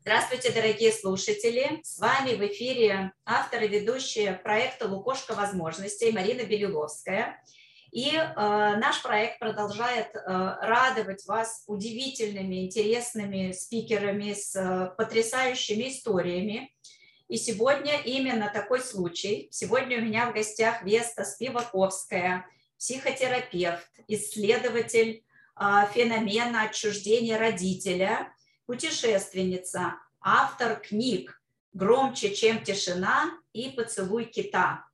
Здравствуйте, дорогие слушатели! С вами в эфире автор и ведущая проекта «Лукошка возможностей» Марина Белиловская. И э, наш проект продолжает э, радовать вас удивительными, интересными спикерами с э, потрясающими историями. И сегодня именно такой случай. Сегодня у меня в гостях Веста Спиваковская, психотерапевт, исследователь феномена отчуждения родителя – путешественница, автор книг «Громче, чем тишина» и «Поцелуй кита».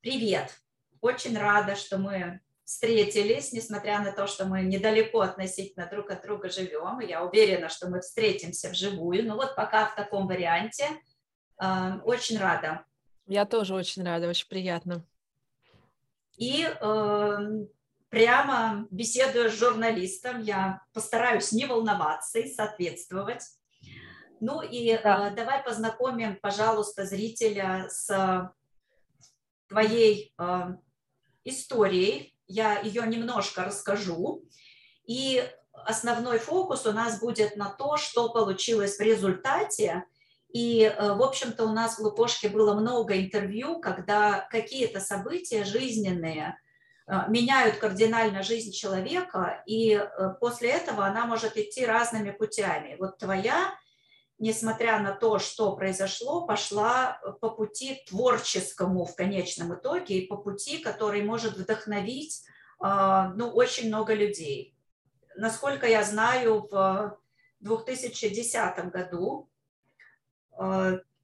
Привет! Очень рада, что мы встретились, несмотря на то, что мы недалеко относительно друг от друга живем. Я уверена, что мы встретимся вживую. Но вот пока в таком варианте. Э, очень рада. Я тоже очень рада, очень приятно. И э, прямо беседуя с журналистом, я постараюсь не волноваться и соответствовать. Ну и да. э, давай познакомим, пожалуйста, зрителя с твоей э, историей. Я ее немножко расскажу. И основной фокус у нас будет на то, что получилось в результате. И, э, в общем-то, у нас в Лукошке было много интервью, когда какие-то события жизненные – Э, меняют кардинально жизнь человека, и э, после этого она может идти разными путями. Вот твоя, несмотря на то, что произошло, пошла э, по пути творческому в конечном итоге, и по пути, который может вдохновить ну, очень много людей. Насколько я знаю, в 2010 году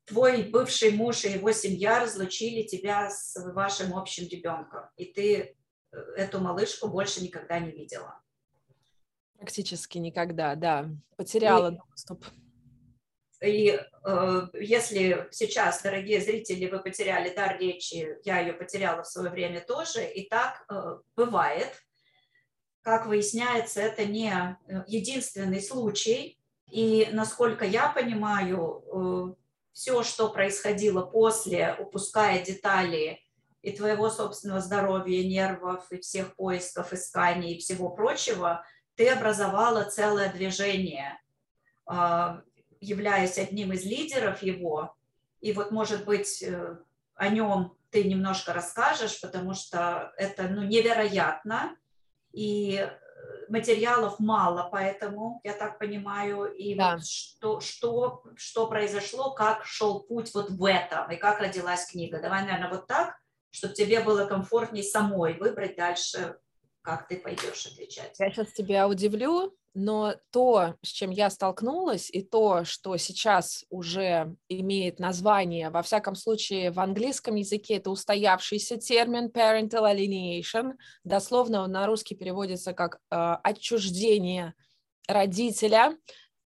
твой бывший муж и его семья разлучили тебя с вашим общим ребенком, и ты эту малышку больше никогда не видела. Практически никогда, да. Потеряла и, доступ. И э, если сейчас, дорогие зрители, вы потеряли дар речи, я ее потеряла в свое время тоже, и так э, бывает. Как выясняется, это не э, единственный случай. И насколько я понимаю, э, все, что происходило после, упуская детали и твоего собственного здоровья, нервов, и всех поисков, исканий и всего прочего, ты образовала целое движение, а, являясь одним из лидеров его. И вот, может быть, э, о нем ты немножко расскажешь, потому что это ну, невероятно, и материалов мало, поэтому, я так понимаю, и да. вот что, что, что произошло, как шел путь вот в этом, и как родилась книга. Давай, наверное, вот так, чтобы тебе было комфортнее самой выбрать дальше, как ты пойдешь отвечать. Я сейчас тебя удивлю, но то, с чем я столкнулась, и то, что сейчас уже имеет название, во всяком случае, в английском языке это устоявшийся термин parental alienation, дословно на русский переводится как э, отчуждение родителя,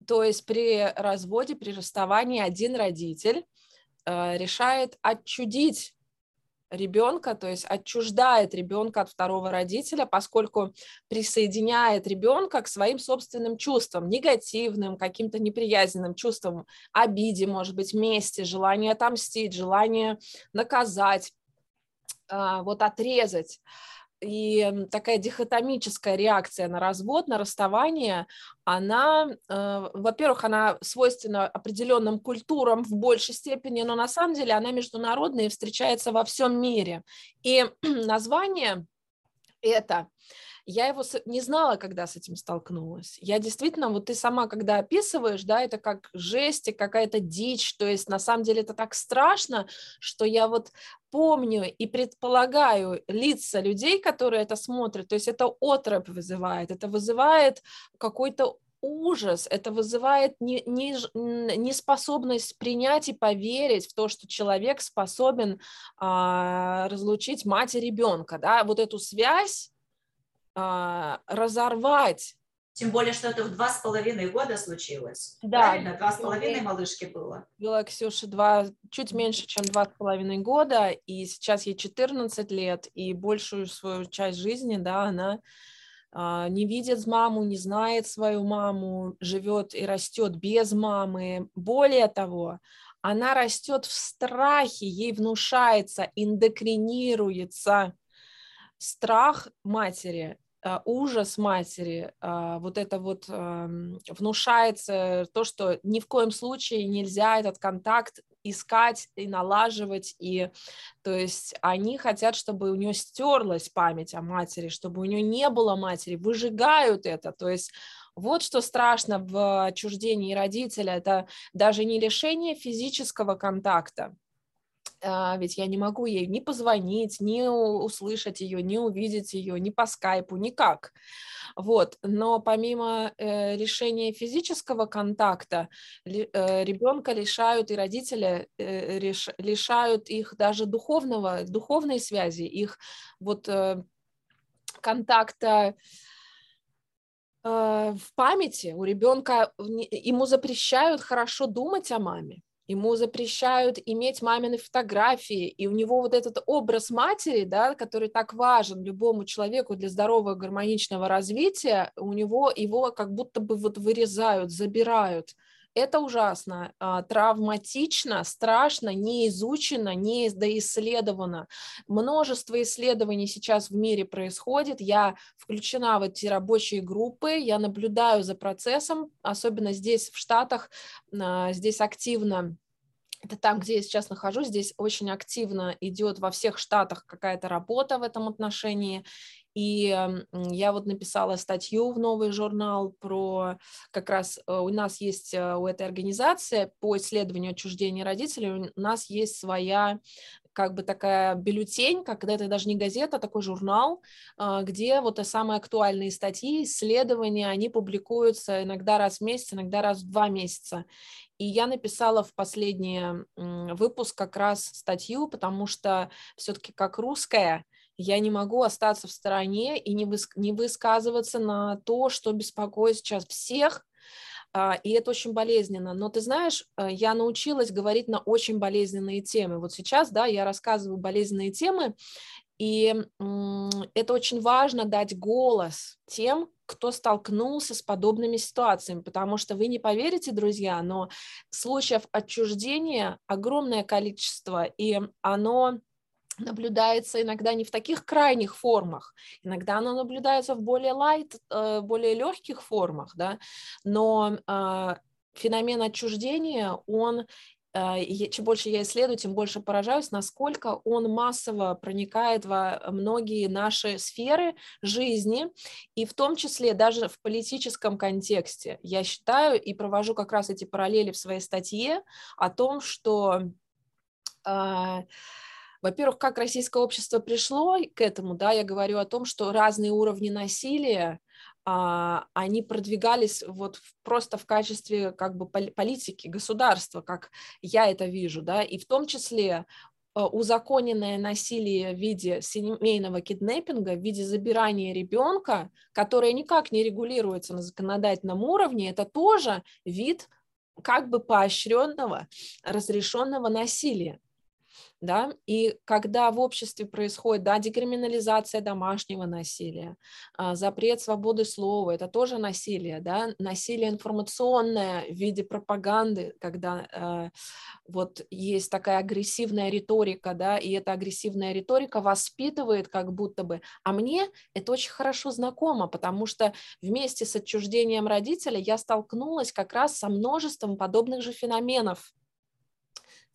то есть при разводе, при расставании один родитель э, решает отчудить ребенка, то есть отчуждает ребенка от второго родителя, поскольку присоединяет ребенка к своим собственным чувствам, негативным, каким-то неприязненным чувствам, обиде, может быть, мести, желание отомстить, желание наказать, а, вот отрезать и такая дихотомическая реакция на развод, на расставание, она, э, во-первых, она свойственна определенным культурам в большей степени, но на самом деле она международная и встречается во всем мире. И название это я его не знала, когда с этим столкнулась. Я действительно, вот ты сама, когда описываешь, да, это как жесть и какая-то дичь, то есть на самом деле это так страшно, что я вот помню и предполагаю лица людей, которые это смотрят, то есть это отрыв вызывает, это вызывает какой-то ужас, это вызывает неспособность не, не принять и поверить в то, что человек способен а, разлучить мать и ребенка, да, вот эту связь а, разорвать. Тем более, что это в два с половиной года случилось. Да. Правильно? Два с половиной малышки было. Было Ксюше два, чуть меньше, чем два с половиной года, и сейчас ей 14 лет, и большую свою часть жизни, да, она а, не видит маму, не знает свою маму, живет и растет без мамы. Более того, она растет в страхе, ей внушается, индокринируется страх матери ужас матери, а, вот это вот внушается то, что ни в коем случае нельзя этот контакт искать и налаживать, и то есть они хотят, чтобы у нее стерлась память о матери, чтобы у нее не было матери, выжигают это, то есть вот что страшно в отчуждении родителя, это даже не лишение физического контакта, ведь я не могу ей ни позвонить, ни услышать ее, ни увидеть ее, ни по скайпу, никак. Вот. Но помимо э, решения физического контакта, э, ребенка лишают и родители э, лишают их даже духовного, духовной связи, их вот контакта в памяти у ребенка, ему запрещают хорошо думать о маме ему запрещают иметь мамины фотографии, и у него вот этот образ матери, да, который так важен любому человеку для здорового гармоничного развития, у него его как будто бы вот вырезают, забирают. Это ужасно, а, травматично, страшно, не изучено, не доисследовано. Множество исследований сейчас в мире происходит. Я включена в эти рабочие группы, я наблюдаю за процессом, особенно здесь, в Штатах, а, здесь активно это там, где я сейчас нахожусь, здесь очень активно идет во всех штатах какая-то работа в этом отношении. И я вот написала статью в новый журнал про как раз э, у нас есть э, у этой организации по исследованию отчуждения родителей, у нас есть своя как бы такая бюллетень, когда это даже не газета, а такой журнал, а, где вот самые актуальные статьи, исследования, они публикуются иногда раз в месяц, иногда раз в два месяца. И я написала в последний выпуск как раз статью, потому что все-таки как русская я не могу остаться в стороне и не, выс не высказываться на то, что беспокоит сейчас всех, а, и это очень болезненно. Но ты знаешь, э, я научилась говорить на очень болезненные темы. Вот сейчас, да, я рассказываю болезненные темы, и это очень важно дать голос тем, кто столкнулся с подобными ситуациями, потому что вы не поверите, друзья, но случаев отчуждения огромное количество, и оно наблюдается иногда не в таких крайних формах, иногда оно наблюдается в более light, э, более легких формах, да, но а, феномен отчуждения, он а, чем больше я исследую, тем больше поражаюсь, насколько он массово проникает во многие наши сферы жизни, и в том числе даже в политическом контексте. Я считаю и провожу как раз эти параллели в своей статье о том, что э, во-первых, как российское общество пришло к этому, да, я говорю о том, что разные уровни насилия, а, они продвигались вот просто в качестве как бы политики, государства, как я это вижу, да, и в том числе а, узаконенное насилие в виде семейного киднеппинга, в виде забирания ребенка, которое никак не регулируется на законодательном уровне, это тоже вид как бы поощренного, разрешенного насилия да, и когда в обществе происходит, да, декриминализация домашнего насилия, а, запрет свободы слова, это тоже насилие, да, насилие информационное в виде пропаганды, когда э, вот есть такая агрессивная риторика, да, и эта агрессивная риторика воспитывает как будто бы, а мне это очень хорошо знакомо, потому что вместе с отчуждением родителя я столкнулась как раз со множеством подобных же феноменов,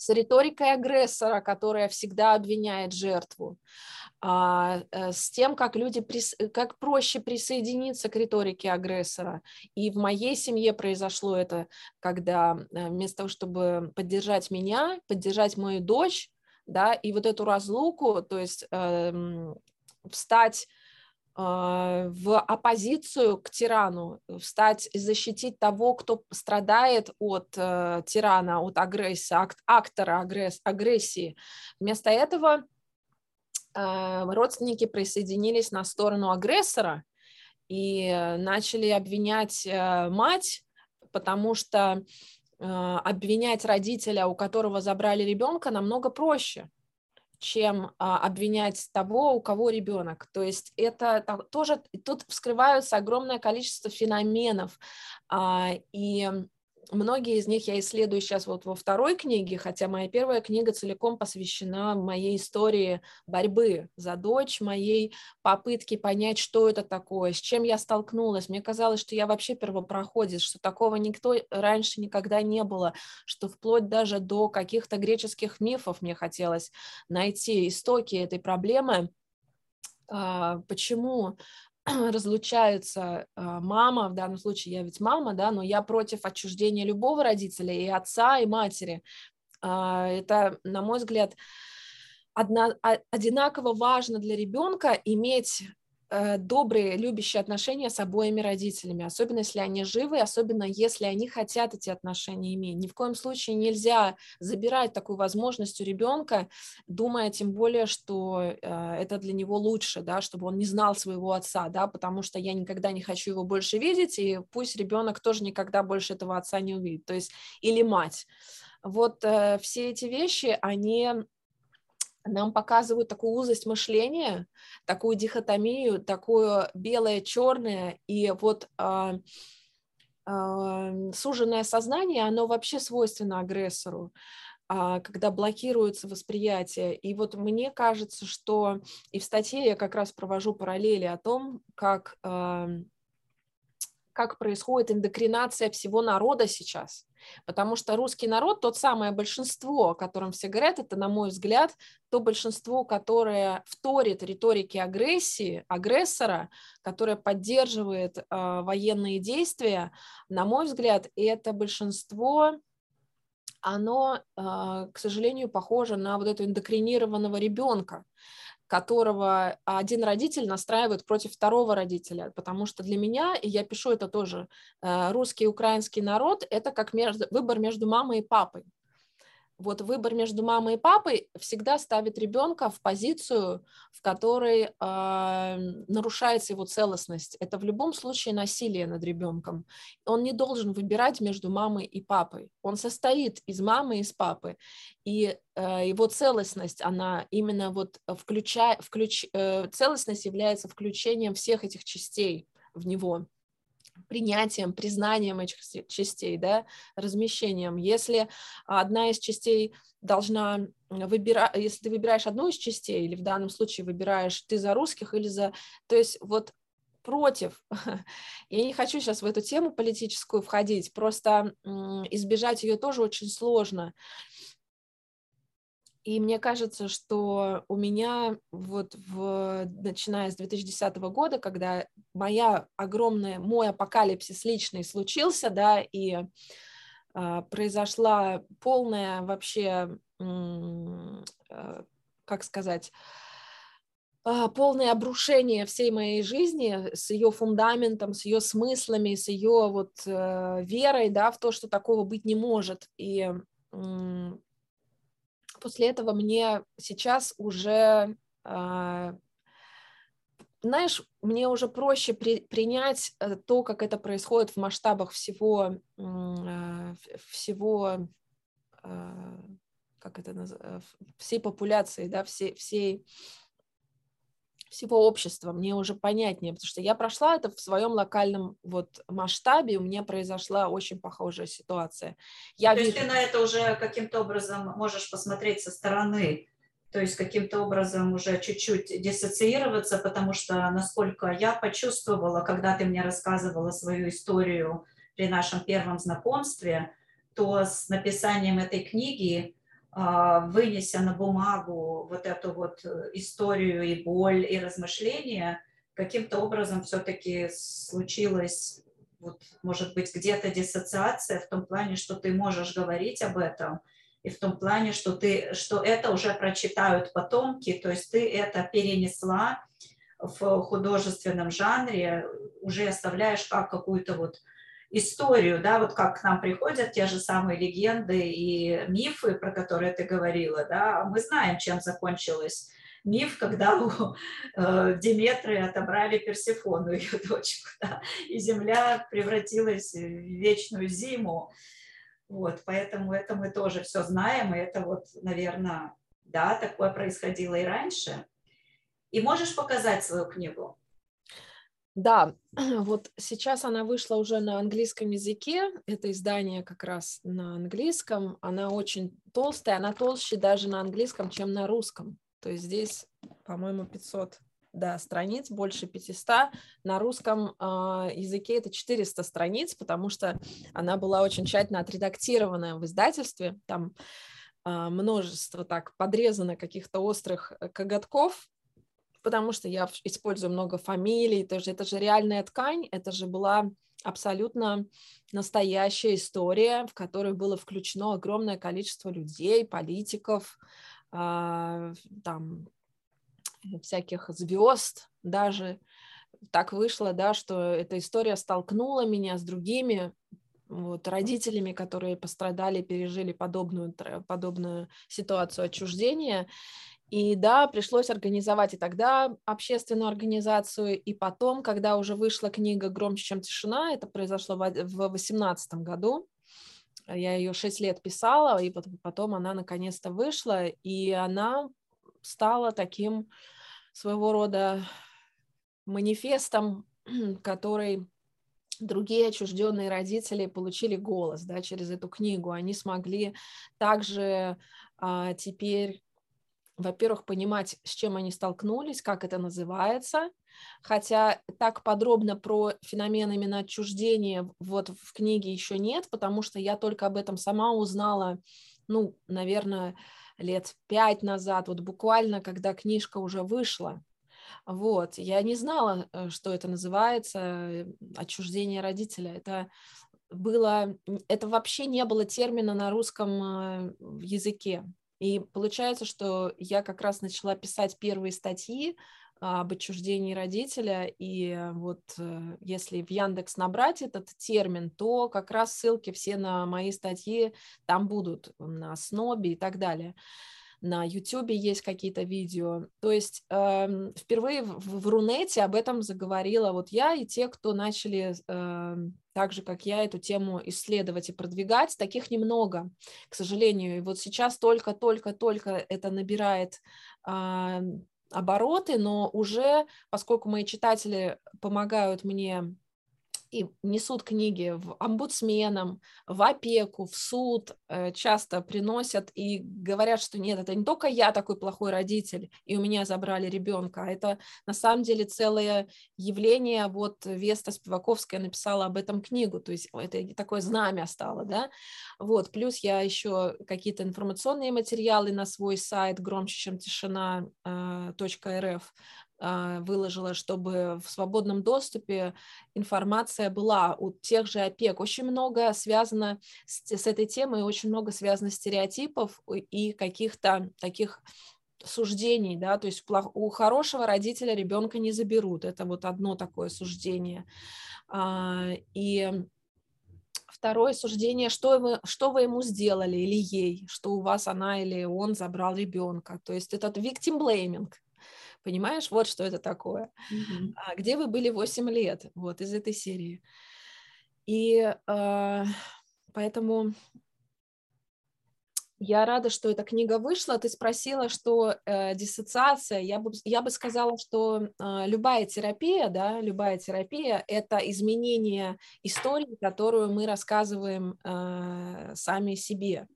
с риторикой агрессора, которая всегда обвиняет жертву, а, э, с тем, как люди, как проще присоединиться к риторике агрессора. И в моей семье произошло это, когда э, вместо того, чтобы поддержать меня, поддержать мою дочь, да, и вот эту разлуку, то есть э, встать в оппозицию к тирану, встать и защитить того, кто страдает от э, тирана, от агрессии, ак, актора агресс, агрессии. Вместо этого э, родственники присоединились на сторону агрессора и начали обвинять э, мать, потому что э, обвинять родителя, у которого забрали ребенка, намного проще чем а, обвинять того, у кого ребенок. То есть это тоже тут вскрываются огромное количество феноменов. А, и многие из них я исследую сейчас вот во второй книге, хотя моя первая книга целиком посвящена моей истории борьбы за дочь, моей попытке понять, что это такое, с чем я столкнулась. Мне казалось, что я вообще первопроходец, что такого никто раньше никогда не было, что вплоть даже до каких-то греческих мифов мне хотелось найти истоки этой проблемы. А, почему разлучается а, мама, в данном случае я ведь мама, да, но я против отчуждения любого родителя, и отца, и матери. А, это, на мой взгляд, одна, одинаково важно для ребенка иметь добрые, любящие отношения с обоими родителями, особенно если они живы, особенно если они хотят эти отношения иметь. Ни в коем случае нельзя забирать такую возможность у ребенка, думая тем более, что э, это для него лучше, да, чтобы он не знал своего отца, да, потому что я никогда не хочу его больше видеть, и пусть ребенок тоже никогда больше этого отца не увидит, то есть или мать. Вот э, все эти вещи, они нам показывают такую узость мышления, такую дихотомию, такое белое-черное, и вот э, э, суженное сознание, оно вообще свойственно агрессору когда блокируется восприятие. И вот мне кажется, что и в статье я как раз провожу параллели о том, как, как происходит эндокринация всего народа сейчас. Потому что русский народ, тот самое большинство, о котором все говорят, это, на мой взгляд, то большинство, которое вторит риторике агрессии, агрессора, которое поддерживает э, военные действия, на мой взгляд, это большинство оно, э, к сожалению, похоже на вот этого эндокринированного ребенка, которого один родитель настраивает против второго родителя, потому что для меня, и я пишу это тоже, э, русский и украинский народ – это как между, выбор между мамой и папой вот выбор между мамой и папой всегда ставит ребенка в позицию, в которой э, нарушается его целостность. Это в любом случае насилие над ребенком. Он не должен выбирать между мамой и папой. Он состоит из мамы и из папы. И э, его целостность, она именно вот включая, включ, э, целостность является включением всех этих частей в него принятием, признанием этих частей, да, размещением. Если одна из частей должна выбирать, если ты выбираешь одну из частей, или в данном случае выбираешь ты за русских или за... То есть вот против. Я не хочу сейчас в эту тему политическую входить, просто избежать ее тоже очень сложно. И мне кажется, что у меня вот в, начиная с 2010 года, когда моя огромная, мой апокалипсис личный случился, да, и э, произошла полная вообще, э, как сказать, э, полное обрушение всей моей жизни с ее фундаментом, с ее смыслами, с ее вот э, верой, да, в то, что такого быть не может. И после этого мне сейчас уже, а, знаешь, мне уже проще при, принять э, то, как это происходит в масштабах всего, а, всего, а, как это называется, всей популяции, да, всей, всей всего общества, мне уже понятнее, потому что я прошла это в своем локальном вот масштабе, у меня произошла очень похожая ситуация. Я то вижу... есть ты на это уже каким-то образом можешь посмотреть со стороны, то есть каким-то образом уже чуть-чуть диссоциироваться, потому что насколько я почувствовала, когда ты мне рассказывала свою историю при нашем первом знакомстве, то с написанием этой книги вынеся на бумагу вот эту вот э, историю и боль, и размышления, каким-то образом все-таки случилась, вот, может быть, где-то диссоциация в том плане, что ты можешь говорить об этом, и в том плане, что, ты, что это уже прочитают потомки, то есть ты это перенесла в художественном жанре, уже оставляешь как какую-то вот историю, да, вот как к нам приходят те же самые легенды и мифы, про которые ты говорила, да, мы знаем, чем закончилась миф, когда у э, Диметры отобрали Персифону, ее дочку, да, и земля превратилась в вечную зиму. Вот, поэтому это мы тоже все знаем, и это вот, наверное, да, такое происходило и раньше. И можешь показать свою книгу? Да, вот сейчас она вышла уже на английском языке. Это издание как раз на английском. Она очень толстая, она толще даже на английском, чем на русском. То есть здесь, по-моему, 500 да, страниц, больше 500. На русском э, языке это 400 страниц, потому что она была очень тщательно отредактирована в издательстве. Там э, множество так подрезано каких-то острых э, коготков, потому что я использую много фамилий, это же, это же реальная ткань, это же была абсолютно настоящая история, в которой было включено огромное количество людей, политиков, э, там всяких звезд даже. Так вышло, да, что эта история столкнула меня с другими вот, родителями, которые пострадали, пережили подобную, подобную ситуацию отчуждения. И да, пришлось организовать и тогда общественную организацию, и потом, когда уже вышла книга «Громче, чем тишина», это произошло в 2018 году, я ее шесть лет писала, и потом она наконец-то вышла, и она стала таким своего рода манифестом, который другие отчужденные родители получили голос да, через эту книгу. Они смогли также а, теперь, во-первых, понимать, с чем они столкнулись, как это называется, хотя так подробно про феномен именно отчуждения вот в книге еще нет, потому что я только об этом сама узнала, ну, наверное, лет пять назад, вот буквально, когда книжка уже вышла. Вот, я не знала, э, что это называется э, отчуждение родителя. Это было, это вообще не было термина на русском э, языке. И получается, что я как раз начала писать первые статьи об отчуждении родителя, и вот если в Яндекс набрать этот термин, то как раз ссылки все на мои статьи там будут, на Снобе и так далее на YouTube есть какие-то видео. То есть э, впервые в, в Рунете об этом заговорила вот я и те, кто начали э, так же, как я, эту тему исследовать и продвигать. Таких немного, к сожалению. И вот сейчас только-только-только это набирает э, обороты, но уже, поскольку мои читатели помогают мне и несут книги в омбудсменам, в опеку, в суд, э, часто приносят и говорят, что нет, это не только я такой плохой родитель, и у меня забрали ребенка, а это на самом деле целое явление. Вот Веста Спиваковская написала об этом книгу, то есть это такое знамя стало, да. Вот, плюс я еще какие-то информационные материалы на свой сайт громче, чем тишина э, выложила, чтобы в свободном доступе информация была у тех же опек. Очень много связано с, с этой темой, очень много связано стереотипов и каких-то таких суждений, да, то есть у хорошего родителя ребенка не заберут, это вот одно такое суждение. А, и второе суждение, что вы, что вы ему сделали или ей, что у вас она или он забрал ребенка. То есть этот victim blaming, Понимаешь, вот что это такое. Mm-hmm. А где вы были 8 лет? Вот из этой серии. И э, поэтому я рада, что эта книга вышла. Ты спросила, что э, диссоциация. Я бы, я бы сказала, что э, любая терапия, да, любая терапия – это изменение истории, которую мы рассказываем э, сами себе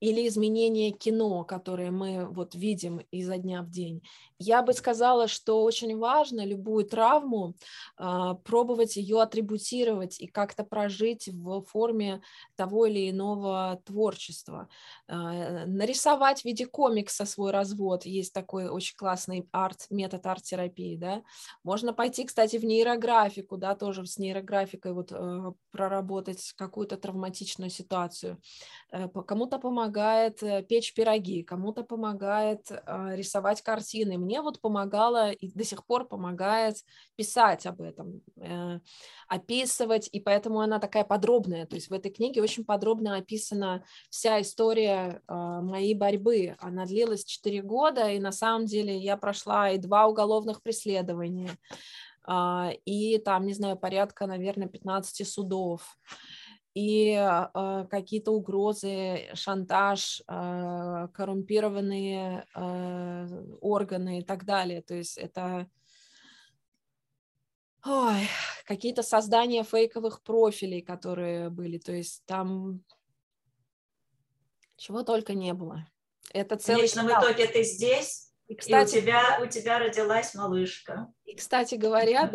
или изменение кино, которое мы вот видим изо дня в день. Я бы сказала, что очень важно любую травму э, пробовать ее атрибутировать и как-то прожить в форме того или иного творчества. Э, нарисовать в виде комикса свой развод. Есть такой очень классный арт, метод арт-терапии. Да? Можно пойти, кстати, в нейрографику, да, тоже с нейрографикой вот, э, проработать какую-то травматичную ситуацию. Э, кому-то помогает э, печь пироги, кому-то помогает э, рисовать картины мне вот помогало и до сих пор помогает писать об этом, э, описывать, и поэтому она такая подробная. То есть в этой книге очень подробно описана вся история э, моей борьбы. Она длилась 4 года, и на самом деле я прошла и два уголовных преследования, э, и там, не знаю, порядка, наверное, 15 судов и э, какие-то угрозы, шантаж, э, коррумпированные э, органы и так далее. То есть это ой, какие-то создания фейковых профилей, которые были, то есть там чего только не было. Это целый В конечном итоге ты здесь, и, кстати, и у, тебя, у тебя родилась малышка. И, кстати говоря,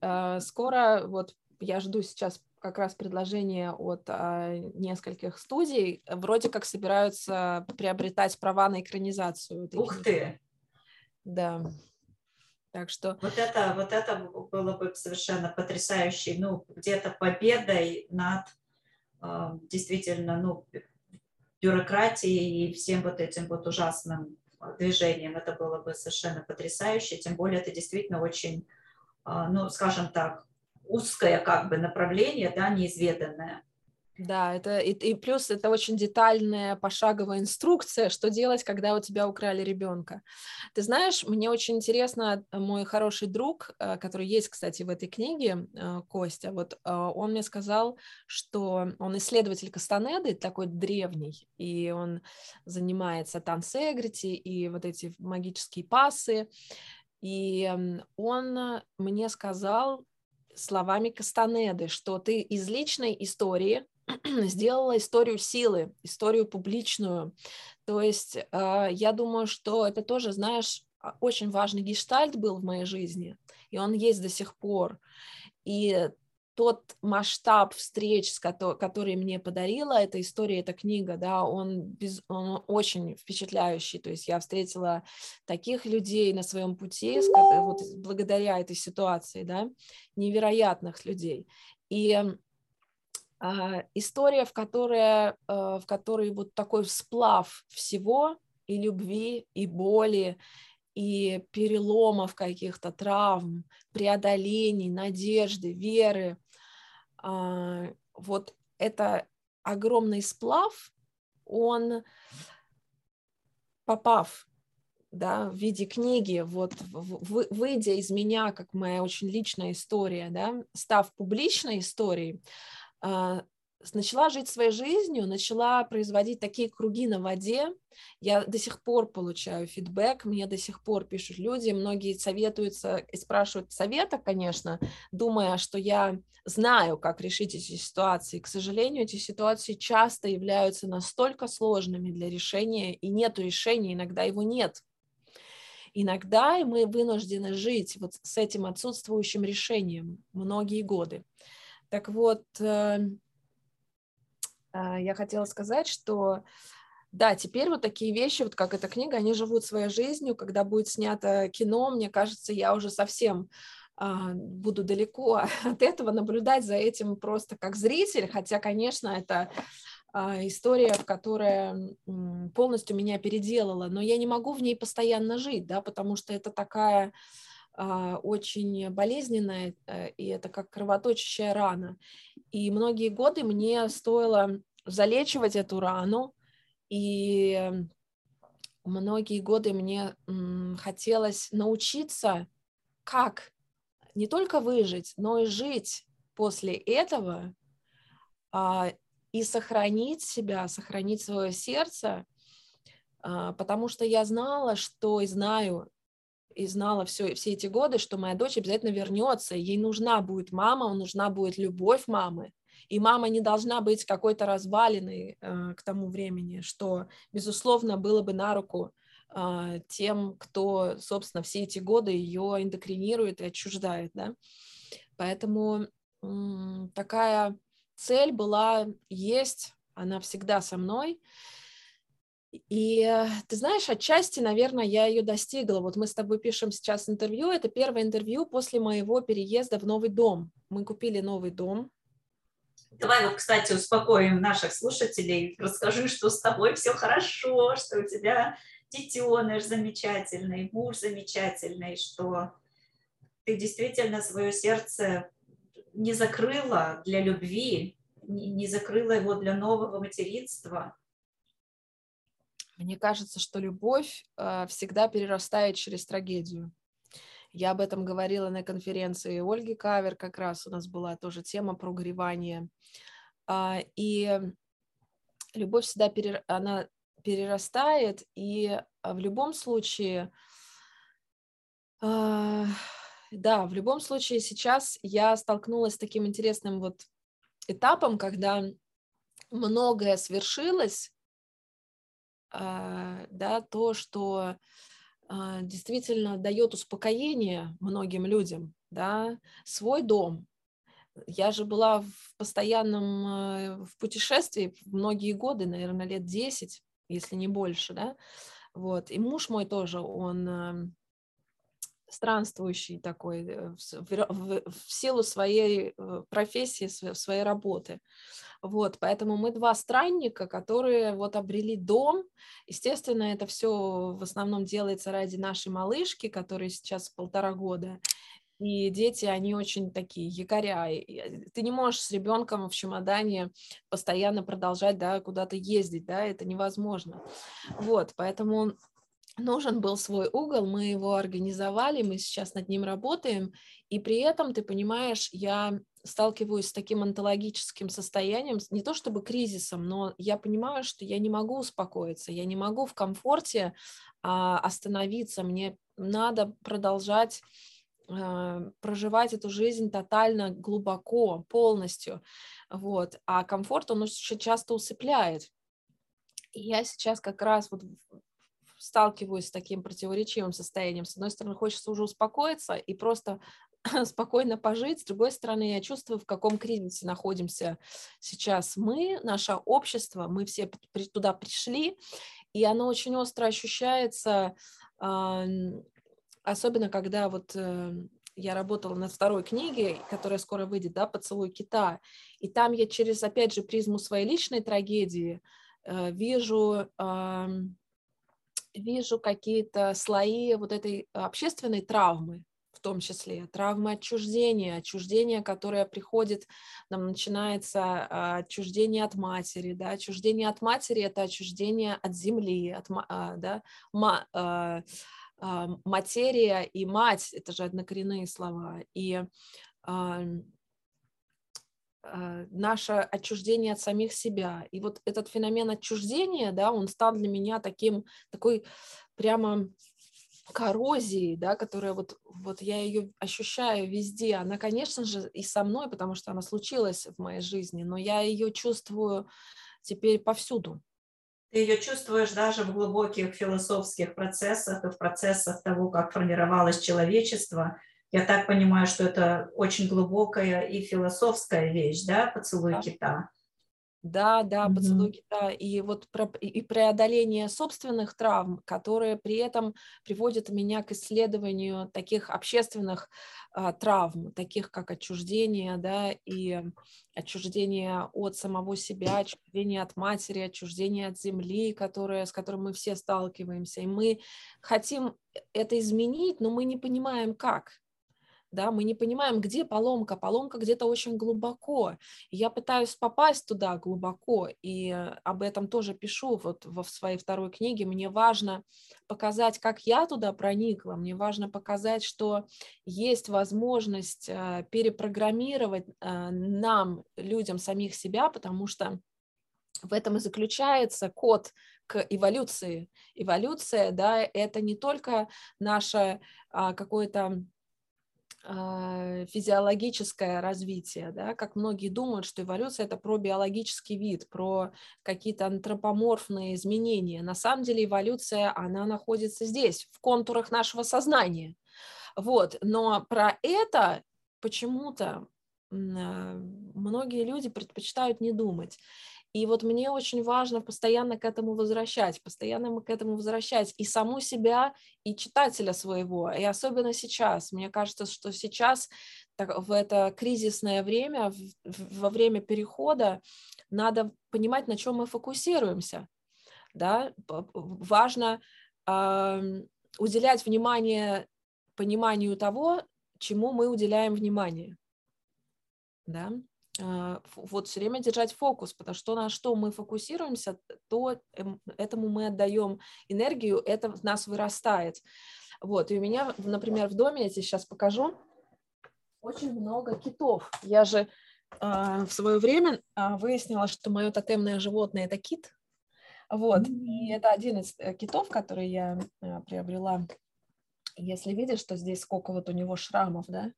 да, скоро, вот я жду сейчас как раз предложение от э, нескольких студий, вроде как собираются приобретать права на экранизацию. Ух ты! Да. Так что... Вот это, вот это было бы совершенно потрясающей, ну, где-то победой над э, действительно, ну, бюрократией и всем вот этим вот ужасным движением. Это было бы совершенно потрясающе, тем более это действительно очень, а, ну, скажем так, узкое как бы направление, да, неизведанное. Да, это и, и плюс это очень детальная пошаговая инструкция, что делать, когда у тебя украли ребенка. Ты знаешь, мне очень интересно, э, мой хороший друг, э, который есть, кстати, в этой книге, э, Костя, вот он мне сказал, что он исследователь Кастанеды, такой древний, и он занимается тансегрити и вот эти магические пасы, и он мне сказал словами Кастанеды, что ты из личной истории сделала историю силы, историю публичную. То есть э, я думаю, что это тоже, знаешь, а, очень важный гештальт был в моей жизни, и он есть до сих пор. И тот масштаб встреч, который мне подарила эта история, эта книга, да, он, без, он очень впечатляющий. То есть я встретила таких людей на своем пути, вот благодаря этой ситуации, да, невероятных людей. И а, история, в которой, а, в которой вот такой сплав всего и любви, и боли, и переломов каких-то, травм, преодолений, надежды, веры. А, вот это огромный сплав, он, попав да, в виде книги, вот выйдя из меня, как моя очень личная история, да, став публичной историей, а, начала жить своей жизнью, начала производить такие круги на воде. Я до сих пор получаю фидбэк, мне до сих пор пишут люди, многие советуются и спрашивают совета, конечно, думая, что я знаю, как решить эти ситуации. К сожалению, эти ситуации часто являются настолько сложными для решения, и нет решения, иногда его нет. Иногда мы вынуждены жить вот с этим отсутствующим решением многие годы. Так вот, э, я хотела сказать, что да, теперь вот такие вещи, вот как эта книга, они живут своей жизнью. Когда будет снято кино, мне кажется, я уже совсем а, буду далеко от этого, наблюдать за этим просто как зритель, хотя, конечно, это а, история, которая полностью меня переделала, но я не могу в ней постоянно жить, да, потому что это такая а, очень болезненная, э, и это как кровоточащая рана. И многие годы мне стоило залечивать эту рану, и многие годы мне хотелось научиться, как не только выжить, но и жить после этого а, и сохранить себя, сохранить свое сердце, а, потому что я знала, что и знаю, и знала все, все эти годы, что моя дочь обязательно вернется, ей нужна будет мама, нужна будет любовь мамы, и мама не должна быть какой-то разваленной э, к тому времени, что, безусловно, было бы на руку э, тем, кто, собственно, все эти годы ее эндокринирует и отчуждает, да. Поэтому э, такая цель была, есть, она всегда со мной, и э, ты знаешь, отчасти, наверное, я ее достигла. Вот мы с тобой пишем сейчас интервью. Это первое интервью после моего переезда в новый дом. Мы купили новый дом. Давай вот, кстати, успокоим наших слушателей. Расскажи, что с тобой все хорошо, что у тебя детеныш замечательный, муж замечательный, что ты действительно свое сердце не закрыла для любви, не закрыла его для нового материнства, мне кажется, что любовь э, всегда перерастает через трагедию. Я об этом говорила на конференции Ольги Кавер, как раз у нас была тоже тема про горевание. А, и любовь всегда перер... она перерастает, и а, в любом случае а, да, в любом случае сейчас я столкнулась с таким интересным вот этапом, когда многое свершилось, да, то, что действительно дает успокоение многим людям, да, свой дом. Я же была в постоянном э, в путешествии многие годы, наверное, лет 10, если не больше, да, вот, и муж мой тоже, он эм, странствующий такой э, в, в, в силу своей э, профессии, своей работы. Вот, поэтому мы два странника, которые вот обрели дом. Естественно, это все в основном делается ради нашей малышки, которой сейчас полтора года. И дети, они очень такие якоря. Ты не можешь с ребенком в чемодане постоянно продолжать, да, куда-то ездить, да, это невозможно. Вот, поэтому нужен был свой угол, мы его организовали, мы сейчас над ним работаем, и при этом, ты понимаешь, я сталкиваюсь с таким онтологическим состоянием, не то чтобы кризисом, но я понимаю, что я не могу успокоиться, я не могу в комфорте а, остановиться, мне надо продолжать а, проживать эту жизнь тотально, глубоко, полностью, вот, а комфорт, он очень часто усыпляет. И я сейчас как раз вот сталкиваюсь с таким противоречивым состоянием. С одной стороны, хочется уже успокоиться и просто спокойно пожить. С другой стороны, я чувствую, в каком кризисе находимся сейчас мы, наше общество. Мы все туда пришли, и оно очень остро ощущается, особенно когда вот э, я работала над второй книгой, которая скоро выйдет, да, «Поцелуй кита», и там я через, опять же, призму своей личной трагедии э, вижу вижу какие-то слои вот этой общественной травмы, в том числе травмы отчуждения, отчуждение, которое приходит, нам начинается а, отчуждение от матери, да, отчуждение от матери – это отчуждение от земли, от, а, да, а, материя и мать – это же однокоренные слова, и наше отчуждение от самих себя. И вот этот феномен отчуждения, да, он стал для меня таким, такой прямо коррозией, да, которая вот, вот я ее ощущаю везде. Она, конечно же, и со мной, потому что она случилась в моей жизни, но я ее чувствую теперь повсюду. Ты ее чувствуешь даже в глубоких философских процессах и в процессах того, как формировалось человечество, я так понимаю, что это очень глубокая и философская вещь, да, поцелуй да. кита. Да, да, поцелуй кита. И вот про, и преодоление собственных травм, которые при этом приводят меня к исследованию таких общественных а, травм, таких как отчуждение, да, и отчуждение от самого себя, отчуждение от матери, отчуждение от земли, которое, с которым мы все сталкиваемся. И мы хотим это изменить, но мы не понимаем, как да, мы не понимаем, где поломка, поломка где-то очень глубоко. Я пытаюсь попасть туда глубоко, и об этом тоже пишу вот во своей второй книге. Мне важно показать, как я туда проникла, мне важно показать, что есть возможность э, перепрограммировать э, нам, людям, самих себя, потому что в этом и заключается код к эволюции. Эволюция, да, это не только наше а, какое-то физиологическое развитие, да, как многие думают, что эволюция это про биологический вид, про какие-то антропоморфные изменения. На самом деле эволюция, она находится здесь, в контурах нашего сознания. Вот, но про это почему-то а, многие люди предпочитают не думать. И вот мне очень важно постоянно к этому возвращать, постоянно к этому возвращать и саму себя, и читателя своего. И особенно сейчас. Мне кажется, что сейчас так, в это кризисное время, в, во время перехода, надо понимать, на чем мы фокусируемся. Да? Важно э, уделять внимание пониманию того, чему мы уделяем внимание. Да? А, вот все время держать фокус, потому что на что мы фокусируемся, то эм, этому мы отдаем энергию, это в нас вырастает. Вот, и у меня, например, в доме, я тебе сейчас покажу, очень много китов. Я же э, в свое время э, выяснила, что мое тотемное животное – это кит. Вот, mm-hmm. и это один из э, китов, который я э, приобрела Если видишь, что здесь сколько вот у него шрамов, да?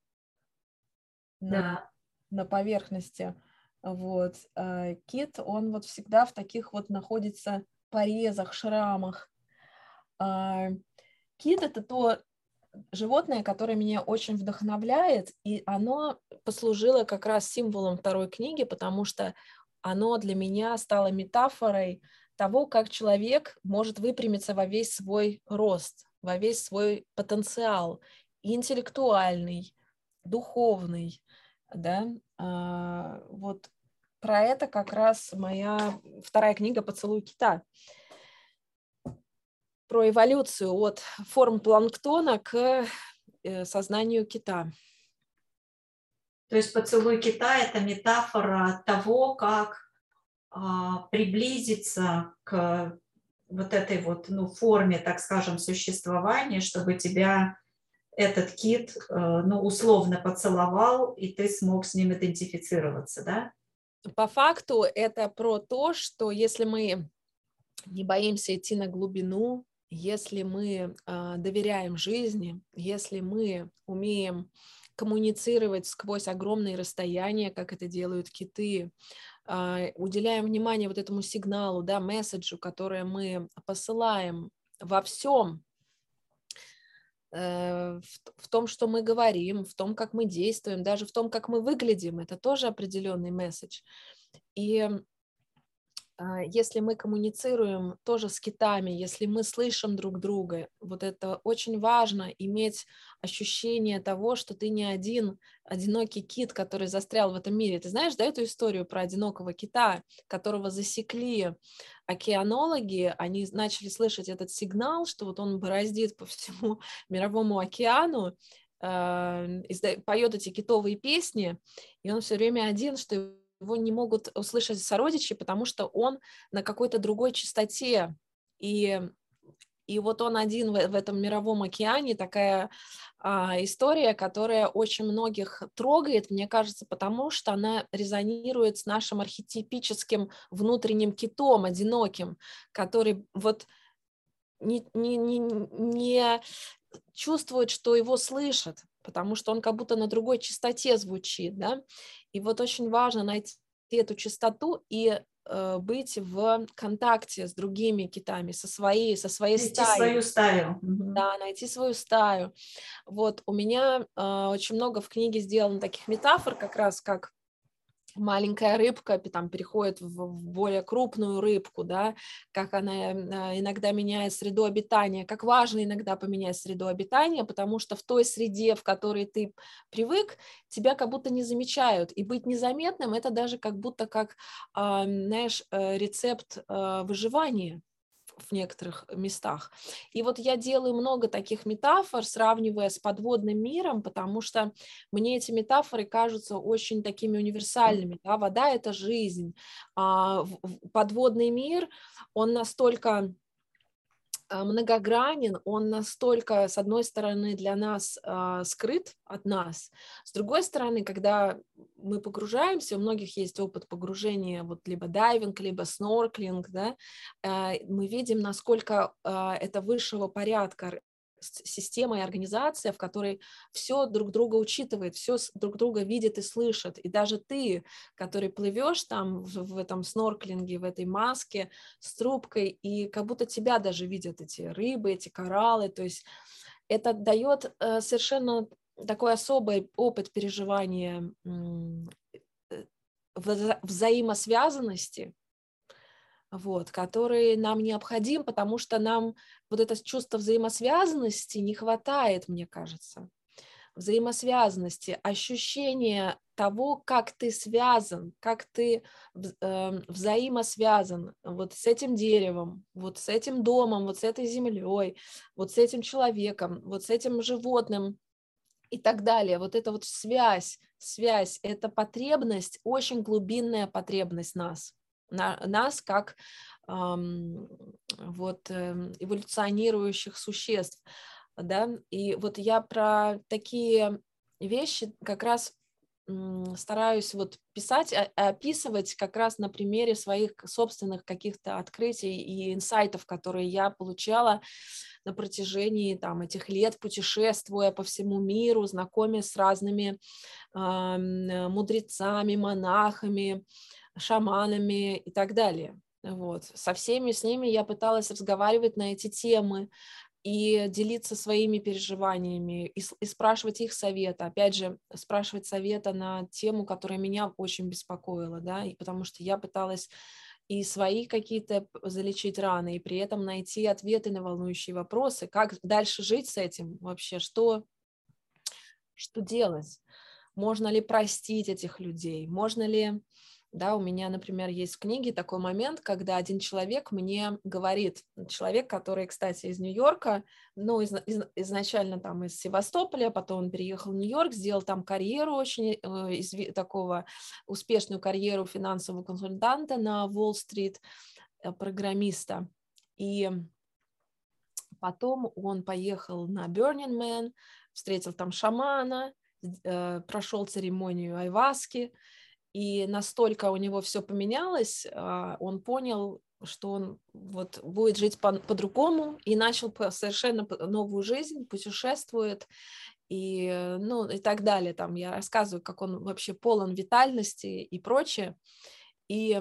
Да. На поверхности. Вот. А кит, он вот всегда в таких вот находится порезах, шрамах. А кит — это то животное, которое меня очень вдохновляет, и оно послужило как раз символом второй книги, потому что оно для меня стало метафорой того, как человек может выпрямиться во весь свой рост, во весь свой потенциал, интеллектуальный, духовный, да, а, вот про это как раз моя вторая книга «Поцелуй кита», про эволюцию от форм планктона к э, сознанию кита. То есть поцелуй кита – это метафора того, как а, приблизиться к вот этой вот ну, форме, так скажем, существования, чтобы тебя этот кит, э, ну, условно поцеловал, и ты смог с ним идентифицироваться, да? По факту это про то, что если мы не боимся идти на глубину, если мы э, доверяем жизни, если мы умеем коммуницировать сквозь огромные расстояния, как это делают киты, э, уделяем внимание вот этому сигналу, да, месседжу, который мы посылаем во всем, в, в том, что мы говорим, в том, как мы действуем, даже в том, как мы выглядим, это тоже определенный месседж. И если мы коммуницируем тоже с китами, если мы слышим друг друга, вот это очень важно, иметь ощущение того, что ты не один одинокий кит, который застрял в этом мире. Ты знаешь, да, эту историю про одинокого кита, которого засекли океанологи, они начали слышать этот сигнал, что вот он бороздит по всему мировому океану, э, поет эти китовые песни, и он все время один, что его не могут услышать сородичи, потому что он на какой-то другой частоте. И, и вот он один в, в этом мировом океане, такая а, история, которая очень многих трогает, мне кажется, потому что она резонирует с нашим архетипическим внутренним китом, одиноким, который вот не, не, не, не чувствует, что его слышат, потому что он как будто на другой частоте звучит, да, и вот очень важно найти эту частоту и э, быть в контакте с другими китами, со своей, со своей найти стаей. свою стаю. Да, найти свою стаю. Вот у меня э, очень много в книге сделано таких метафор, как раз как маленькая рыбка там переходит в, более крупную рыбку, да, как она э, иногда меняет среду обитания, как важно иногда поменять среду обитания, потому что в той среде, в которой ты привык, тебя как будто не замечают, и быть незаметным это даже как будто как, знаешь, э, рецепт э, выживания, в некоторых местах. И вот я делаю много таких метафор, сравнивая с подводным миром, потому что мне эти метафоры кажутся очень такими универсальными. Да? Вода — это жизнь. А подводный мир, он настолько многогранен, он настолько, с одной стороны, для нас э, скрыт от нас, с другой стороны, когда мы погружаемся, у многих есть опыт погружения, вот либо дайвинг, либо снорклинг, да, э, мы видим, насколько э, это высшего порядка система и организация, в которой все друг друга учитывает, все друг друга видит и слышит. И даже ты, который плывешь там в, в этом снорклинге, в этой маске с трубкой, и как будто тебя даже видят эти рыбы, эти кораллы. То есть это дает э, совершенно такой особый опыт переживания э, взаимосвязанности, вот, который нам необходим, потому что нам вот это чувство взаимосвязанности не хватает, мне кажется. Взаимосвязанности, ощущение того, как ты связан, как ты э, взаимосвязан вот с этим деревом, вот с этим домом, вот с этой землей, вот с этим человеком, вот с этим животным и так далее. Вот эта вот связь, связь, это потребность, очень глубинная потребность нас на, нас как эм, вот э, эволюционирующих существ, да, и вот я про такие вещи как раз стараюсь вот писать, описывать как раз на примере своих собственных каких-то открытий и инсайтов, которые я получала на протяжении там, этих лет, путешествуя по всему миру, знакомясь с разными э, мудрецами, монахами, шаманами и так далее. Вот. Со всеми с ними я пыталась разговаривать на эти темы, и делиться своими переживаниями, и, и спрашивать их совета. Опять же, спрашивать совета на тему, которая меня очень беспокоила, да, и потому что я пыталась и свои какие-то залечить раны, и при этом найти ответы на волнующие вопросы, как дальше жить с этим вообще, что, что делать, можно ли простить этих людей, можно ли да, у меня, например, есть в книге такой момент, когда один человек мне говорит, человек, который, кстати, из Нью-Йорка, ну, из, из, изначально там из Севастополя, потом он переехал в Нью-Йорк, сделал там карьеру очень, э, из, такого успешную карьеру финансового консультанта на Уолл-стрит, э, программиста. И потом он поехал на Burning Man, встретил там шамана, э, прошел церемонию айваски, и настолько у него все поменялось, а, он понял, что он вот будет жить по- по-другому и начал совершенно новую жизнь, путешествует и, ну, и так далее. Там я рассказываю, как он вообще полон витальности и прочее. И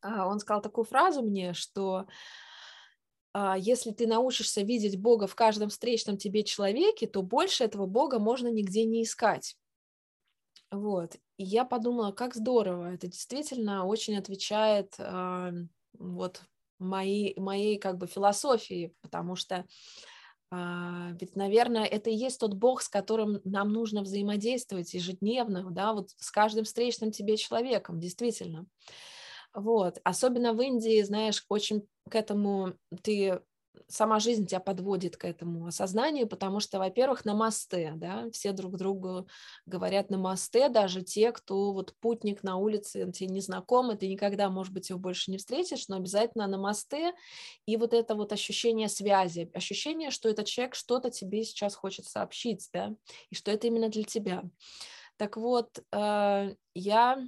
а, он сказал такую фразу мне, что а, если ты научишься видеть Бога в каждом встречном тебе человеке, то больше этого Бога можно нигде не искать. Вот. И я подумала, как здорово, это действительно очень отвечает э, вот моей, моей как бы философии, потому что э, ведь, наверное, это и есть тот Бог, с которым нам нужно взаимодействовать ежедневно, да, вот с каждым встречным тебе человеком, действительно. Вот, особенно в Индии, знаешь, очень к этому ты сама жизнь тебя подводит к этому осознанию, потому что, во-первых, на мосте, да, все друг другу говорят на мосте, даже те, кто вот путник на улице, он тебе не знаком, ты никогда, может быть, его больше не встретишь, но обязательно на мосте, и вот это вот ощущение связи, ощущение, что этот человек что-то тебе сейчас хочет сообщить, да, и что это именно для тебя. Так вот, э, я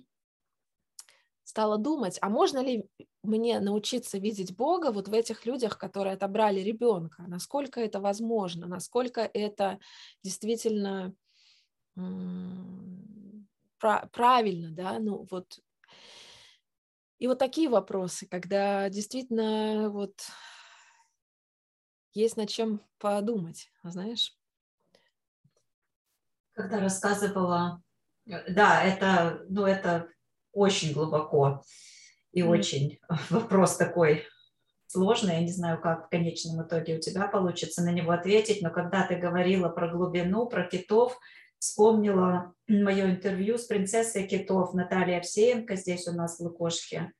стала думать, а можно ли мне научиться видеть Бога вот в этих людях, которые отобрали ребенка? Насколько это возможно? Насколько это действительно правильно, да? Ну вот. И вот такие вопросы, когда действительно вот есть над чем подумать, знаешь? Когда рассказывала, э, да, это, ну это очень глубоко и mm. очень вопрос такой сложный. Я не знаю, как в конечном итоге у тебя получится на него ответить, но когда ты говорила про глубину, про китов, вспомнила мое интервью с принцессой китов Натальей Овсеенко здесь у нас в Лукошке,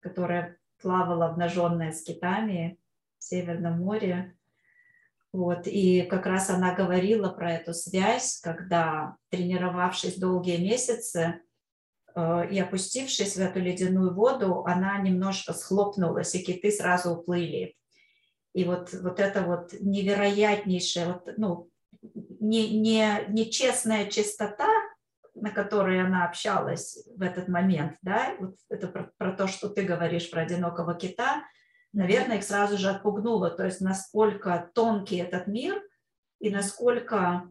которая плавала обнаженная с китами в Северном море. Вот, и как раз она говорила про эту связь, когда, тренировавшись долгие месяцы, и опустившись в эту ледяную воду, она немножко схлопнулась, и киты сразу уплыли. И вот, вот это вот невероятнейшая, вот, ну, не, не, нечестная чистота, на которой она общалась в этот момент, да, вот это про, про то, что ты говоришь про одинокого кита, наверное, их сразу же отпугнуло, то есть насколько тонкий этот мир и насколько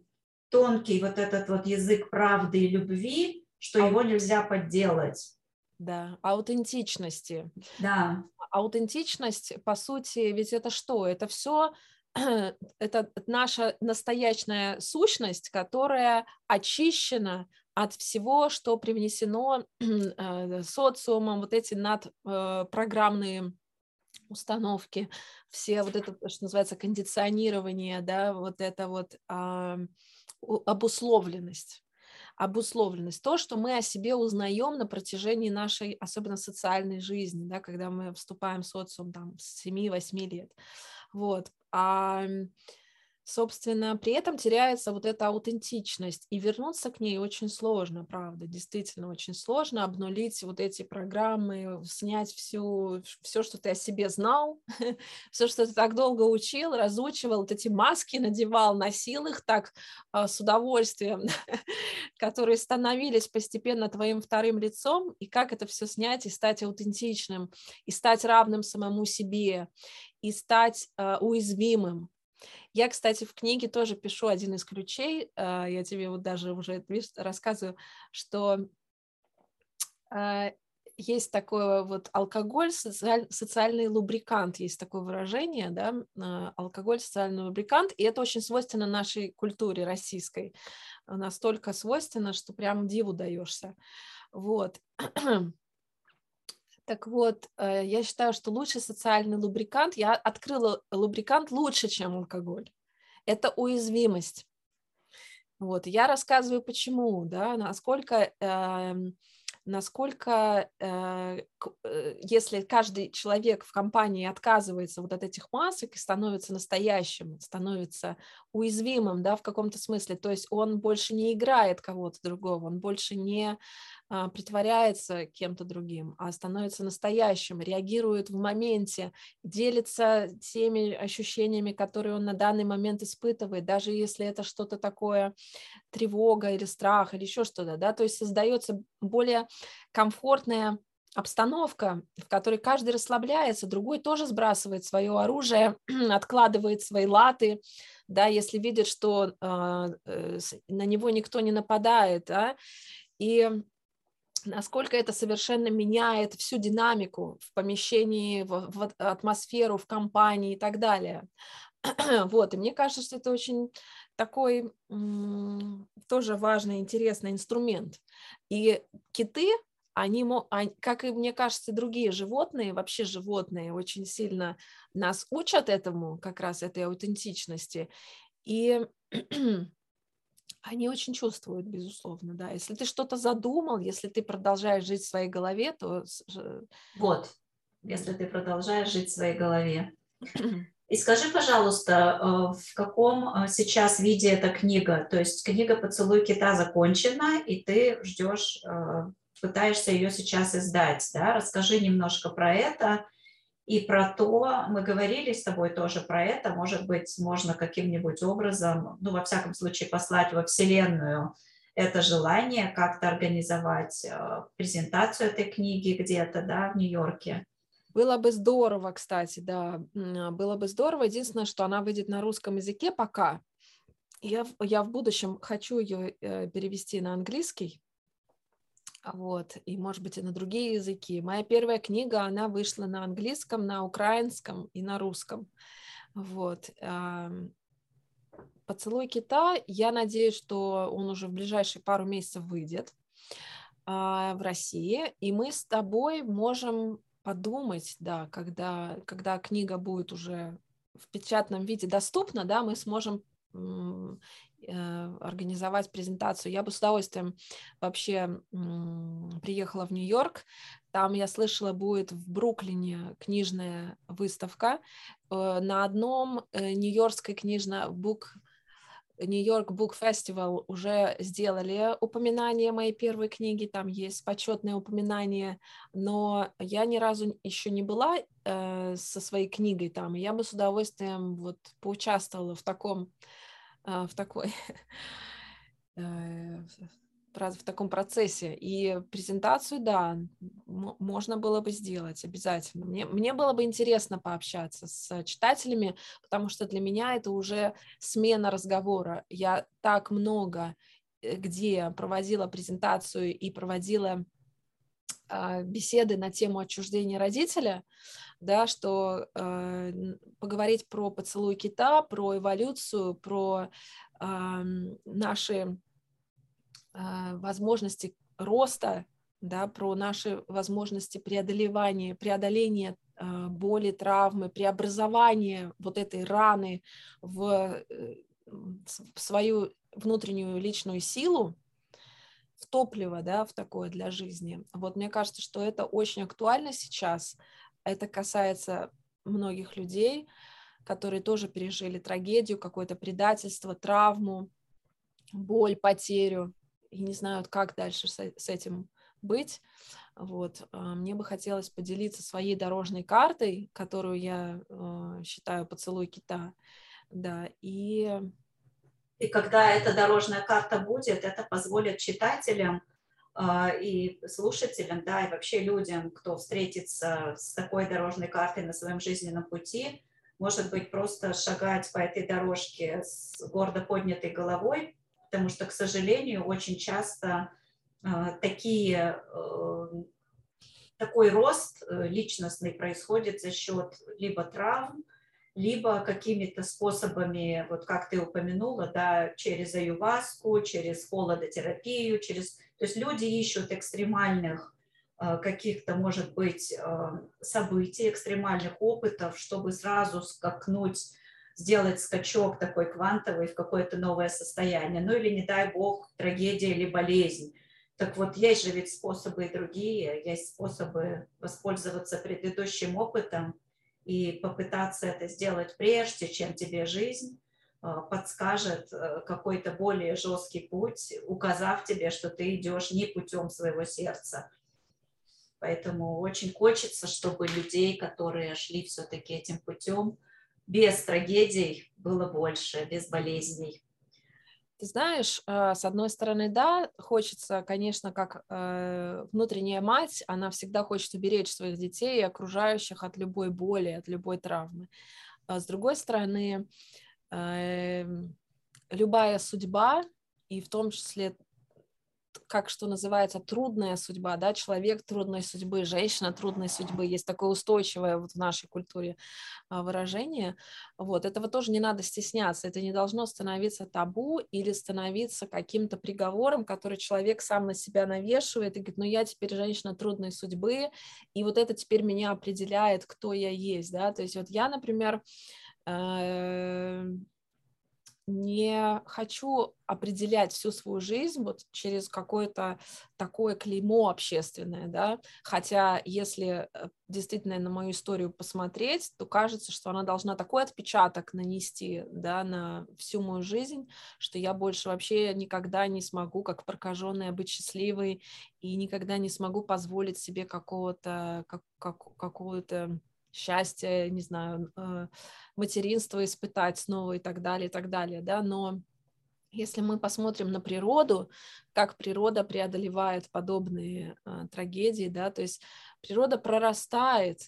тонкий вот этот вот язык правды и любви, что его нельзя подделать. Да, аутентичности. Да. Аутентичность, по сути, ведь это что? Это все это наша настоящая сущность, которая очищена от всего, что привнесено э, социумом, вот эти надпрограммные э, установки, все вот это, что называется, кондиционирование, да, вот это вот обусловленность обусловленность, то, что мы о себе узнаем на протяжении нашей, особенно социальной жизни, да, когда мы вступаем в социум там, с 7-8 лет. Вот. А собственно, при этом теряется вот эта аутентичность, и вернуться к ней очень сложно, правда, действительно очень сложно обнулить вот эти программы, снять всю, все, что ты о себе знал, все, что ты так долго учил, разучивал, вот эти маски надевал, носил их так а, с удовольствием, которые становились постепенно твоим вторым лицом, и как это все снять и стать аутентичным, и стать равным самому себе, и стать э, уязвимым, я, кстати, в книге тоже пишу один из ключей, а, я тебе вот даже уже рассказываю, что а, есть такое вот алкоголь, социаль, социальный лубрикант, есть такое выражение, да, а, алкоголь, социальный лубрикант, и это очень свойственно нашей культуре российской, настолько свойственно, что прям диву даешься. Вот. Так вот, э, я считаю, что лучший социальный лубрикант, я открыла лубрикант лучше, чем алкоголь. Это уязвимость. Вот, я рассказываю, почему, да, насколько э, насколько, э, если каждый человек в компании отказывается вот от этих масок и становится настоящим, становится уязвимым, да, в каком-то смысле, то есть он больше не играет кого-то другого, он больше не притворяется кем-то другим, а становится настоящим, реагирует в моменте, делится теми ощущениями, которые он на данный момент испытывает, даже если это что-то такое, тревога или страх или еще что-то, да, то есть создается более комфортная обстановка, в которой каждый расслабляется, другой тоже сбрасывает свое оружие, откладывает свои латы, да, если видит, что э, э, на него никто не нападает, да, и насколько это совершенно меняет всю динамику в помещении, в, в атмосферу, в компании и так далее. Вот, и мне кажется, что это очень такой тоже важный, интересный инструмент. И киты, они, как и, мне кажется, другие животные, вообще животные очень сильно нас учат этому, как раз этой аутентичности. И они очень чувствуют, безусловно, да. Если ты что-то задумал, если ты продолжаешь жить в своей голове, то... Вот, если ты продолжаешь жить в своей голове. И скажи, пожалуйста, э, в каком э, сейчас виде эта книга? То есть книга «Поцелуй кита» закончена, и ты ждешь, э, пытаешься ее сейчас издать, да? Расскажи немножко про это и про то, мы говорили с тобой тоже про это, может быть, можно каким-нибудь образом, ну, во всяком случае, послать во Вселенную это желание как-то организовать э, презентацию этой книги где-то, да, в Нью-Йорке. Было бы здорово, кстати, да, было бы здорово. Единственное, что она выйдет на русском языке пока. Я, я в будущем хочу ее э, перевести на английский, вот, и, может быть, и на другие языки. Моя первая книга, она вышла на английском, на украинском и на русском. Вот. «Поцелуй кита», я надеюсь, что он уже в ближайшие пару месяцев выйдет а, в России, и мы с тобой можем подумать, да, когда, когда книга будет уже в печатном виде доступна, да, мы сможем организовать презентацию. Я бы с удовольствием вообще приехала в Нью-Йорк. Там, я слышала, будет в Бруклине книжная выставка. Э, на одном э, нью-йоркской книжной бук Нью-Йорк Book Festival уже сделали упоминание моей первой книги, там есть почетное упоминание, но я ни разу еще не была э, со своей книгой там, и я бы с удовольствием вот поучаствовала в таком в такой э, в таком процессе. И презентацию, да, можно было бы сделать обязательно. Мне, мне было бы интересно пообщаться с читателями, потому что для меня это уже смена разговора. Я так много э, где проводила презентацию и проводила беседы на тему отчуждения родителя, да, что э, поговорить про поцелуй кита, про эволюцию, про э, наши э, возможности роста, да, про наши возможности преодолевания, преодоления э, боли, травмы, преобразования вот этой раны в, э, в свою внутреннюю личную силу, в топливо, да, в такое для жизни. Вот мне кажется, что это очень актуально сейчас, это касается многих людей, которые тоже пережили трагедию, какое-то предательство, травму, боль, потерю и не знают, как дальше с этим быть. Вот. А, мне бы хотелось поделиться своей дорожной картой, которую я э, считаю поцелуй кита. Да, и... И когда эта дорожная карта будет, это позволит читателям э, и слушателям, да, и вообще людям, кто встретится с такой дорожной картой на своем жизненном пути, может быть, просто шагать по этой дорожке с гордо поднятой головой, потому что, к сожалению, очень часто а, такие, э, такой рост э, личностный происходит за счет либо травм, либо какими-то способами, вот как ты упомянула, да, через аюваску, через холодотерапию, через... То есть люди ищут экстремальных э, каких-то, может быть, событий, экстремальных опытов, чтобы сразу скакнуть, сделать скачок такой квантовый в какое-то новое состояние. Ну или, не дай бог, трагедия или болезнь. Так вот, есть же ведь способы и другие, есть способы воспользоваться предыдущим опытом и попытаться это сделать прежде, чем тебе жизнь а, подскажет э, какой-то более жесткий путь, указав тебе, что ты идешь не путем своего сердца. Поэтому очень хочется, чтобы людей, которые шли все-таки этим путем, без трагедий было больше, без болезней. Ты знаешь, э, с одной стороны, да, хочется, конечно, как э, внутренняя мать, она всегда хочет уберечь своих детей и окружающих от любой боли, от любой травмы. А с другой стороны, эм, любая судьба, и в том числе как что называется, трудная судьба, да, человек трудной судьбы, женщина трудной судьбы, есть такое устойчивое вот в нашей культуре а, выражение, вот, этого тоже не надо стесняться, это не должно становиться табу или становиться каким-то приговором, который человек сам на себя навешивает и говорит, ну я теперь женщина трудной судьбы, и вот это теперь меня определяет, кто я есть, да, то есть вот я, например, э, не хочу определять всю свою жизнь вот через какое-то такое клеймо общественное, да, хотя если э, действительно на мою историю посмотреть, то кажется, что она должна такой отпечаток нанести, да, на всю мою жизнь, что я больше вообще никогда не смогу, как прокаженная, быть счастливой и никогда не смогу позволить себе какого-то, как, как, какого-то счастье, не знаю, э, материнство испытать снова и так далее, и так далее, да, но если мы посмотрим на природу, как природа преодолевает подобные э, трагедии, да, то есть природа прорастает,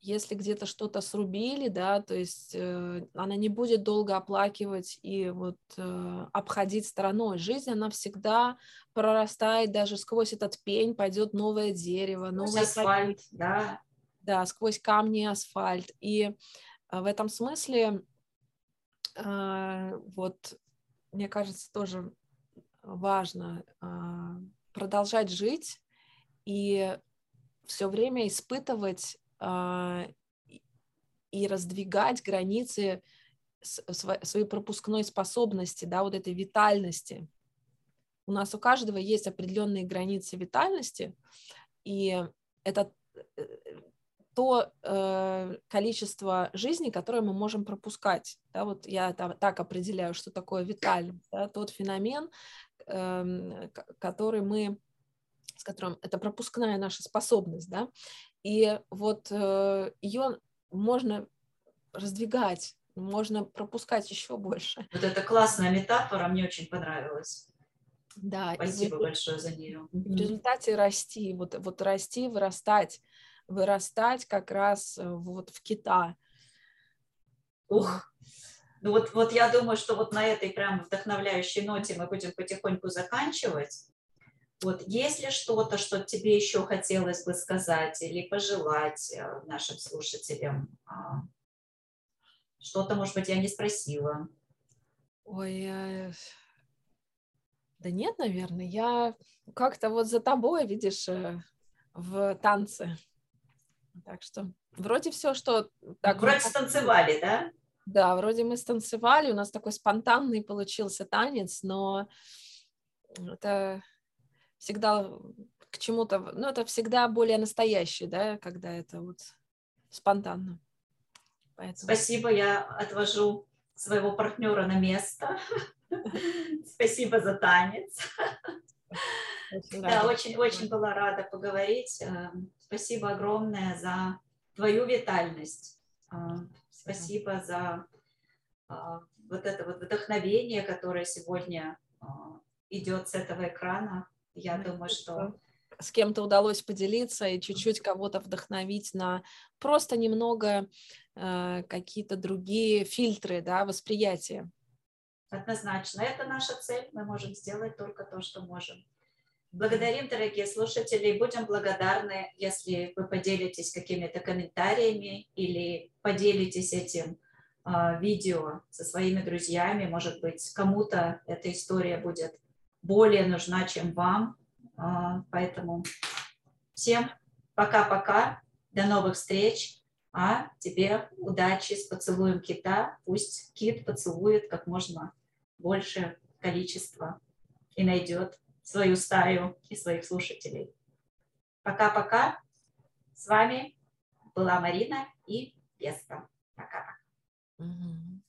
если где-то что-то срубили, да, то есть э, она не будет долго оплакивать и вот э, обходить стороной. Жизнь, она всегда прорастает, даже сквозь этот пень пойдет новое дерево, новый асфальт, да да, сквозь камни асфальт. И а, в этом смысле а, вот мне кажется тоже важно а, продолжать жить и все время испытывать и раздвигать границы своей пропускной способности, да, вот этой витальности. У нас у каждого есть определенные границы витальности, и это э, то э, количество жизни, которое мы можем пропускать. Да, вот я там, так определяю, что такое витальность, да, тот феномен, э, который мы, с которым это пропускная наша способность, да, и вот э, ее можно раздвигать, можно пропускать еще больше. Вот это классная метафора, мне очень понравилась. Да, Спасибо и, большое за нее. В результате расти, вот, вот расти, вырастать, вырастать как раз э, вот в Кита. Ух, ну вот, вот я думаю, что вот на этой прям вдохновляющей ноте мы будем потихоньку заканчивать. Вот есть ли что-то, что тебе еще хотелось бы сказать или пожелать э, нашим слушателям? А, что-то, может быть, я не спросила. Ой, я... да нет, наверное, я как-то вот за тобой, видишь, э, в танце так что вроде все, что... Так, вроде станцевали, да? Да, вроде мы станцевали, у нас такой спонтанный получился танец, но это всегда к чему-то, ну, это всегда более настоящий, да, когда это вот спонтанно. Поэтому... Спасибо, я отвожу своего партнера на место. Спасибо за танец. Да, очень, очень была рада поговорить. Спасибо огромное за твою витальность. Э, спасибо за э, вот это вот вдохновение, которое сегодня идет с этого экрана. Я думаю, что с кем-то удалось поделиться и чуть-чуть кого-то вдохновить на просто немного э, какие-то другие фильтры да, восприятия. Однозначно. Это наша цель. Мы можем сделать только то, что можем. Благодарим, дорогие слушатели, будем благодарны, если вы поделитесь какими-то комментариями или поделитесь этим э, видео со своими друзьями. Может быть, кому-то эта история будет более нужна, чем вам. А, поэтому всем пока-пока, до новых встреч, а тебе удачи с поцелуем кита. Пусть кит поцелует как можно больше количества и найдет свою стаю и своих слушателей. Пока-пока. С вами была Марина и Веста. Пока-пока.